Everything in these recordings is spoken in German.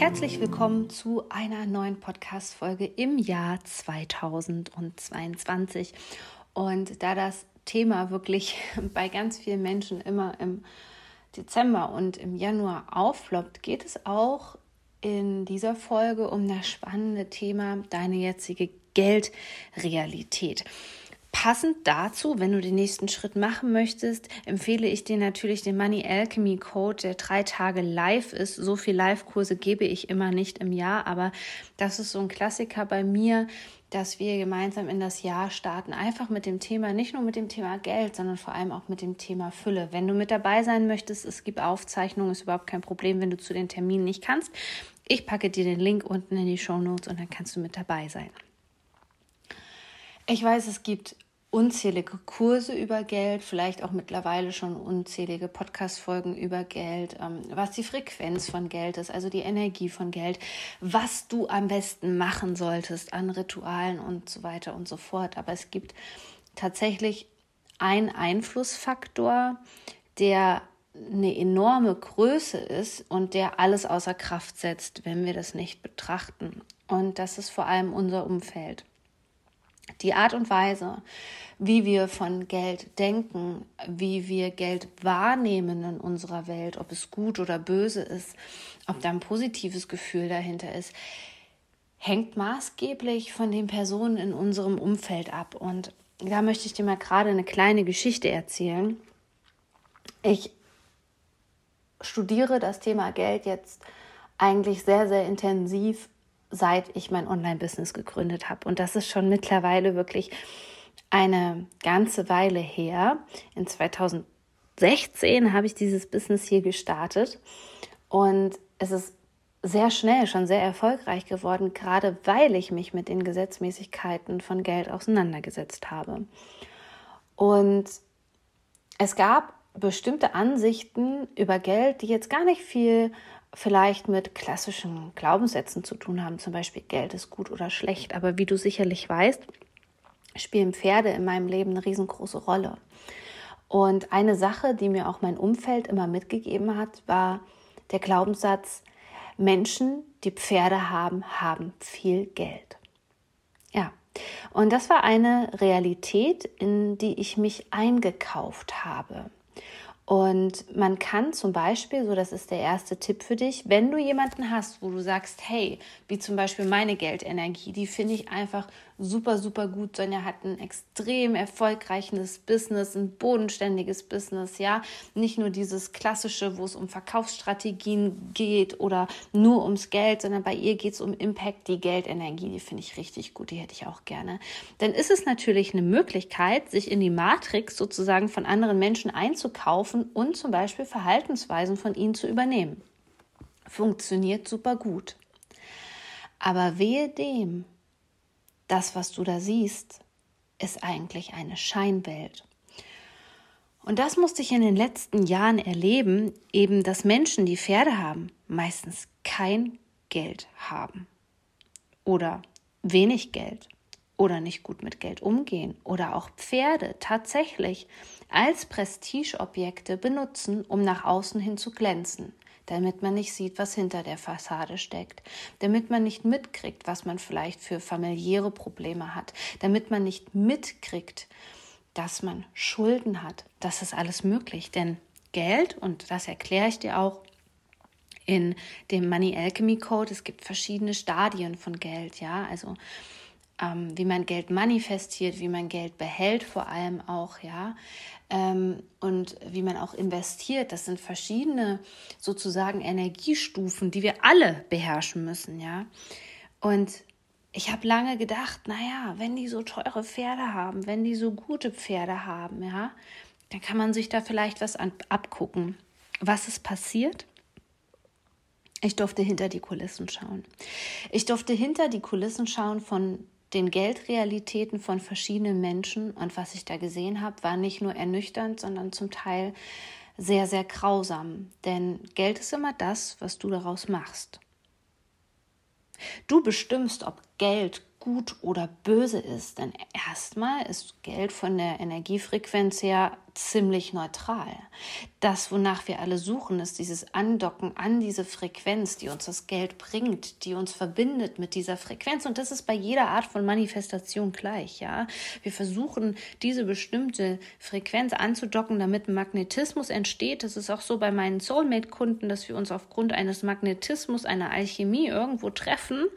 Herzlich willkommen zu einer neuen Podcast-Folge im Jahr 2022. Und da das Thema wirklich bei ganz vielen Menschen immer im Dezember und im Januar aufloppt, geht es auch in dieser Folge um das spannende Thema deine jetzige Geldrealität. Passend dazu, wenn du den nächsten Schritt machen möchtest, empfehle ich dir natürlich den Money Alchemy Code, der drei Tage live ist. So viel Live-Kurse gebe ich immer nicht im Jahr, aber das ist so ein Klassiker bei mir, dass wir gemeinsam in das Jahr starten. Einfach mit dem Thema, nicht nur mit dem Thema Geld, sondern vor allem auch mit dem Thema Fülle. Wenn du mit dabei sein möchtest, es gibt Aufzeichnungen, ist überhaupt kein Problem, wenn du zu den Terminen nicht kannst. Ich packe dir den Link unten in die Show Notes und dann kannst du mit dabei sein. Ich weiß, es gibt unzählige Kurse über Geld, vielleicht auch mittlerweile schon unzählige Podcast-Folgen über Geld, ähm, was die Frequenz von Geld ist, also die Energie von Geld, was du am besten machen solltest an Ritualen und so weiter und so fort. Aber es gibt tatsächlich einen Einflussfaktor, der eine enorme Größe ist und der alles außer Kraft setzt, wenn wir das nicht betrachten. Und das ist vor allem unser Umfeld. Die Art und Weise, wie wir von Geld denken, wie wir Geld wahrnehmen in unserer Welt, ob es gut oder böse ist, ob da ein positives Gefühl dahinter ist, hängt maßgeblich von den Personen in unserem Umfeld ab. Und da möchte ich dir mal gerade eine kleine Geschichte erzählen. Ich studiere das Thema Geld jetzt eigentlich sehr, sehr intensiv seit ich mein Online-Business gegründet habe. Und das ist schon mittlerweile wirklich eine ganze Weile her. In 2016 habe ich dieses Business hier gestartet und es ist sehr schnell schon sehr erfolgreich geworden, gerade weil ich mich mit den Gesetzmäßigkeiten von Geld auseinandergesetzt habe. Und es gab bestimmte Ansichten über Geld, die jetzt gar nicht viel vielleicht mit klassischen Glaubenssätzen zu tun haben, zum Beispiel Geld ist gut oder schlecht. Aber wie du sicherlich weißt, spielen Pferde in meinem Leben eine riesengroße Rolle. Und eine Sache, die mir auch mein Umfeld immer mitgegeben hat, war der Glaubenssatz, Menschen, die Pferde haben, haben viel Geld. Ja, und das war eine Realität, in die ich mich eingekauft habe. Und man kann zum Beispiel, so das ist der erste Tipp für dich, wenn du jemanden hast, wo du sagst, hey, wie zum Beispiel meine Geldenergie, die finde ich einfach super, super gut. Sonja hat ein extrem erfolgreiches Business, ein bodenständiges Business, ja. Nicht nur dieses klassische, wo es um Verkaufsstrategien geht oder nur ums Geld, sondern bei ihr geht es um Impact, die Geldenergie, die finde ich richtig gut, die hätte ich auch gerne. Dann ist es natürlich eine Möglichkeit, sich in die Matrix sozusagen von anderen Menschen einzukaufen und zum Beispiel Verhaltensweisen von ihnen zu übernehmen. Funktioniert super gut. Aber wehe dem, das, was du da siehst, ist eigentlich eine Scheinwelt. Und das musste ich in den letzten Jahren erleben, eben dass Menschen, die Pferde haben, meistens kein Geld haben oder wenig Geld oder nicht gut mit Geld umgehen oder auch Pferde tatsächlich als Prestigeobjekte benutzen, um nach außen hin zu glänzen damit man nicht sieht, was hinter der Fassade steckt, damit man nicht mitkriegt, was man vielleicht für familiäre Probleme hat, damit man nicht mitkriegt, dass man Schulden hat. Das ist alles möglich, denn Geld, und das erkläre ich dir auch in dem Money Alchemy Code, es gibt verschiedene Stadien von Geld, ja, also ähm, wie man Geld manifestiert, wie man Geld behält, vor allem auch, ja, ähm, und wie man auch investiert. Das sind verschiedene sozusagen Energiestufen, die wir alle beherrschen müssen, ja. Und ich habe lange gedacht, naja, wenn die so teure Pferde haben, wenn die so gute Pferde haben, ja, dann kann man sich da vielleicht was an, abgucken. Was ist passiert? Ich durfte hinter die Kulissen schauen. Ich durfte hinter die Kulissen schauen von den Geldrealitäten von verschiedenen Menschen. Und was ich da gesehen habe, war nicht nur ernüchternd, sondern zum Teil sehr, sehr grausam. Denn Geld ist immer das, was du daraus machst. Du bestimmst, ob Geld gut oder böse ist. Denn erstmal ist Geld von der Energiefrequenz her ziemlich neutral. Das, wonach wir alle suchen, ist dieses Andocken an diese Frequenz, die uns das Geld bringt, die uns verbindet mit dieser Frequenz. Und das ist bei jeder Art von Manifestation gleich, ja. Wir versuchen, diese bestimmte Frequenz anzudocken, damit Magnetismus entsteht. Das ist auch so bei meinen Soulmate-Kunden, dass wir uns aufgrund eines Magnetismus, einer Alchemie irgendwo treffen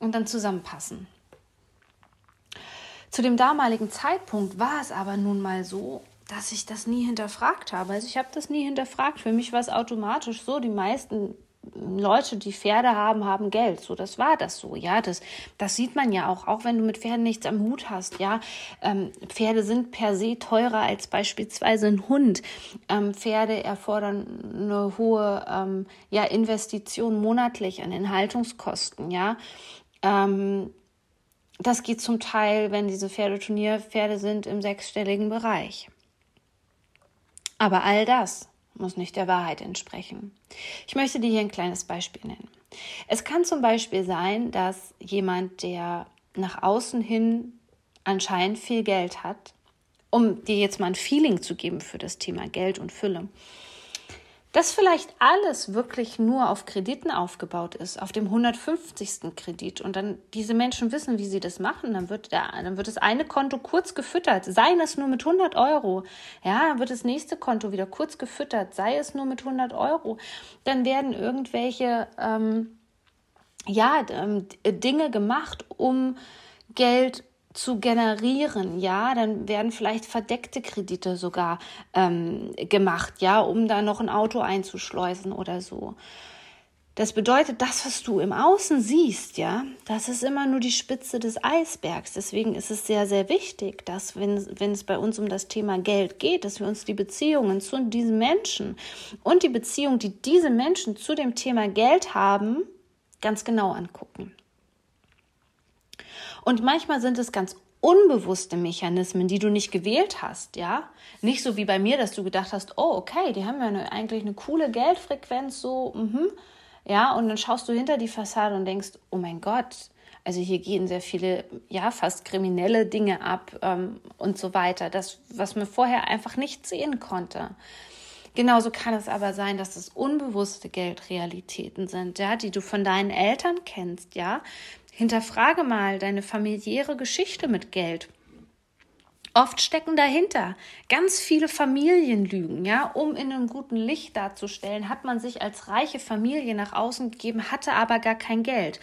und dann zusammenpassen. Zu dem damaligen Zeitpunkt war es aber nun mal so, dass ich das nie hinterfragt habe. Also ich habe das nie hinterfragt. Für mich war es automatisch so, die meisten Leute, die Pferde haben, haben Geld. So, das war das so. Ja, das, das sieht man ja auch, auch wenn du mit Pferden nichts am Hut hast. Ja, ähm, Pferde sind per se teurer als beispielsweise ein Hund. Ähm, Pferde erfordern eine hohe ähm, ja, Investition monatlich an den Haltungskosten. Ja, ähm, das geht zum Teil, wenn diese Pferdeturnierpferde sind, im sechsstelligen Bereich. Aber all das muss nicht der Wahrheit entsprechen. Ich möchte dir hier ein kleines Beispiel nennen. Es kann zum Beispiel sein, dass jemand, der nach außen hin anscheinend viel Geld hat, um dir jetzt mal ein Feeling zu geben für das Thema Geld und Fülle, dass vielleicht alles wirklich nur auf Krediten aufgebaut ist, auf dem 150. Kredit. Und dann diese Menschen wissen, wie sie das machen, dann wird, der, dann wird das eine Konto kurz gefüttert, sei es nur mit 100 Euro, ja, wird das nächste Konto wieder kurz gefüttert, sei es nur mit 100 Euro, dann werden irgendwelche, ähm, ja, ähm, Dinge gemacht, um Geld zu generieren, ja, dann werden vielleicht verdeckte Kredite sogar ähm, gemacht, ja, um da noch ein Auto einzuschleusen oder so. Das bedeutet, das, was du im Außen siehst, ja, das ist immer nur die Spitze des Eisbergs. Deswegen ist es sehr, sehr wichtig, dass, wenn, wenn es bei uns um das Thema Geld geht, dass wir uns die Beziehungen zu diesen Menschen und die Beziehung, die diese Menschen zu dem Thema Geld haben, ganz genau angucken. Und manchmal sind es ganz unbewusste Mechanismen, die du nicht gewählt hast, ja. Nicht so wie bei mir, dass du gedacht hast, oh, okay, die haben ja eine, eigentlich eine coole Geldfrequenz, so, mhm, ja, und dann schaust du hinter die Fassade und denkst, oh mein Gott, also hier gehen sehr viele, ja, fast kriminelle Dinge ab ähm, und so weiter. Das, was man vorher einfach nicht sehen konnte. Genauso kann es aber sein, dass es unbewusste Geldrealitäten sind, ja, die du von deinen Eltern kennst, ja, Hinterfrage mal deine familiäre Geschichte mit Geld. Oft stecken dahinter ganz viele Familienlügen, ja, um in einem guten Licht darzustellen, hat man sich als reiche Familie nach außen gegeben, hatte aber gar kein Geld.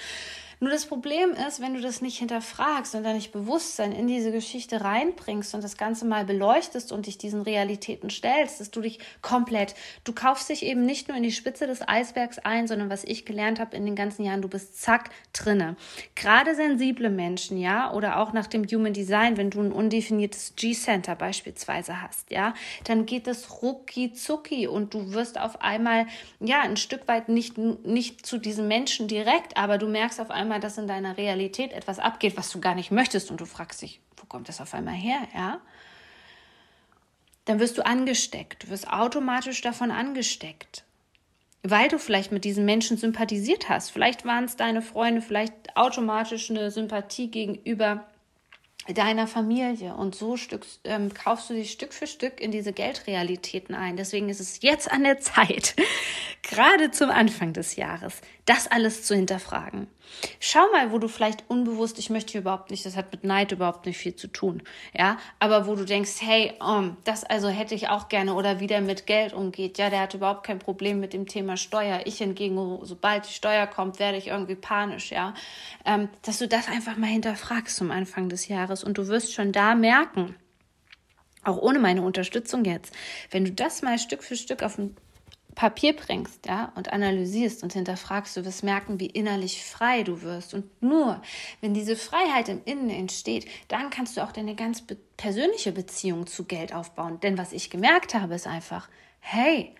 Nur das Problem ist, wenn du das nicht hinterfragst und dein Bewusstsein in diese Geschichte reinbringst und das Ganze mal beleuchtest und dich diesen Realitäten stellst, dass du dich komplett, du kaufst dich eben nicht nur in die Spitze des Eisbergs ein, sondern was ich gelernt habe in den ganzen Jahren, du bist zack drinne. Gerade sensible Menschen, ja, oder auch nach dem Human Design, wenn du ein undefiniertes G-Center beispielsweise hast, ja, dann geht es rucki zucki und du wirst auf einmal, ja, ein Stück weit nicht, nicht zu diesem Menschen direkt, aber du merkst auf einmal, einmal, dass in deiner Realität etwas abgeht, was du gar nicht möchtest und du fragst dich, wo kommt das auf einmal her, ja? Dann wirst du angesteckt, du wirst automatisch davon angesteckt, weil du vielleicht mit diesen Menschen sympathisiert hast. Vielleicht waren es deine Freunde, vielleicht automatisch eine Sympathie gegenüber deiner Familie und so Stück, ähm, kaufst du dich Stück für Stück in diese Geldrealitäten ein. Deswegen ist es jetzt an der Zeit, gerade zum Anfang des Jahres, das alles zu hinterfragen. Schau mal, wo du vielleicht unbewusst, ich möchte überhaupt nicht, das hat mit Neid überhaupt nicht viel zu tun, ja, aber wo du denkst, hey, um, das also hätte ich auch gerne oder wie der mit Geld umgeht, ja, der hat überhaupt kein Problem mit dem Thema Steuer. Ich hingegen, sobald die Steuer kommt, werde ich irgendwie panisch, ja, ähm, dass du das einfach mal hinterfragst zum Anfang des Jahres und du wirst schon da merken, auch ohne meine Unterstützung jetzt, wenn du das mal Stück für Stück auf den Papier bringst, ja, und analysierst und hinterfragst, du wirst merken, wie innerlich frei du wirst. Und nur, wenn diese Freiheit im Innen entsteht, dann kannst du auch deine ganz persönliche Beziehung zu Geld aufbauen. Denn was ich gemerkt habe, ist einfach, hey,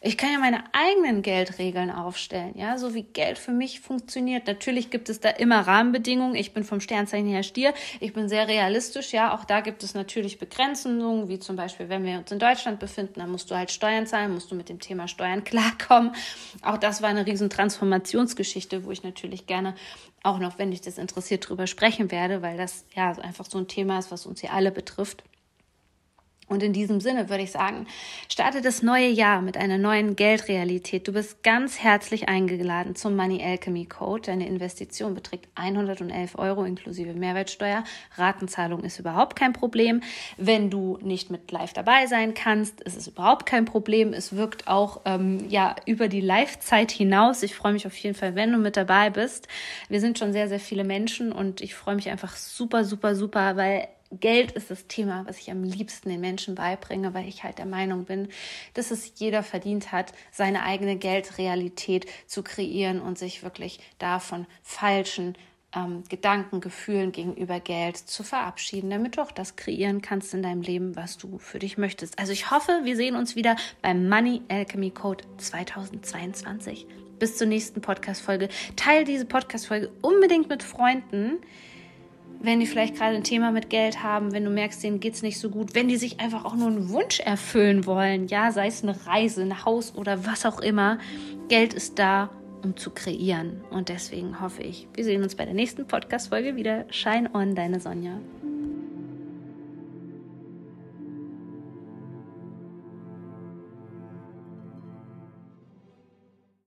Ich kann ja meine eigenen Geldregeln aufstellen, ja, so wie Geld für mich funktioniert. Natürlich gibt es da immer Rahmenbedingungen. Ich bin vom Sternzeichen her Stier. Ich bin sehr realistisch, ja. Auch da gibt es natürlich Begrenzungen, wie zum Beispiel, wenn wir uns in Deutschland befinden, dann musst du halt Steuern zahlen, musst du mit dem Thema Steuern klarkommen. Auch das war eine riesen Transformationsgeschichte, wo ich natürlich gerne auch noch, wenn dich das interessiert, drüber sprechen werde, weil das ja einfach so ein Thema ist, was uns hier alle betrifft. Und in diesem Sinne würde ich sagen, starte das neue Jahr mit einer neuen Geldrealität. Du bist ganz herzlich eingeladen zum Money Alchemy Code. Deine Investition beträgt 111 Euro inklusive Mehrwertsteuer. Ratenzahlung ist überhaupt kein Problem. Wenn du nicht mit live dabei sein kannst, ist es überhaupt kein Problem. Es wirkt auch ähm, ja über die Live-Zeit hinaus. Ich freue mich auf jeden Fall, wenn du mit dabei bist. Wir sind schon sehr, sehr viele Menschen und ich freue mich einfach super, super, super, weil Geld ist das Thema, was ich am liebsten den Menschen beibringe, weil ich halt der Meinung bin, dass es jeder verdient hat, seine eigene Geldrealität zu kreieren und sich wirklich davon falschen ähm, Gedanken, Gefühlen gegenüber Geld zu verabschieden, damit du auch das kreieren kannst in deinem Leben, was du für dich möchtest. Also ich hoffe, wir sehen uns wieder beim Money Alchemy Code 2022. Bis zur nächsten Podcast-Folge. Teil diese Podcast-Folge unbedingt mit Freunden wenn die vielleicht gerade ein Thema mit Geld haben, wenn du merkst, denen geht es nicht so gut, wenn die sich einfach auch nur einen Wunsch erfüllen wollen, ja, sei es eine Reise, ein Haus oder was auch immer. Geld ist da, um zu kreieren. Und deswegen hoffe ich, wir sehen uns bei der nächsten Podcast-Folge wieder. Shine on, deine Sonja.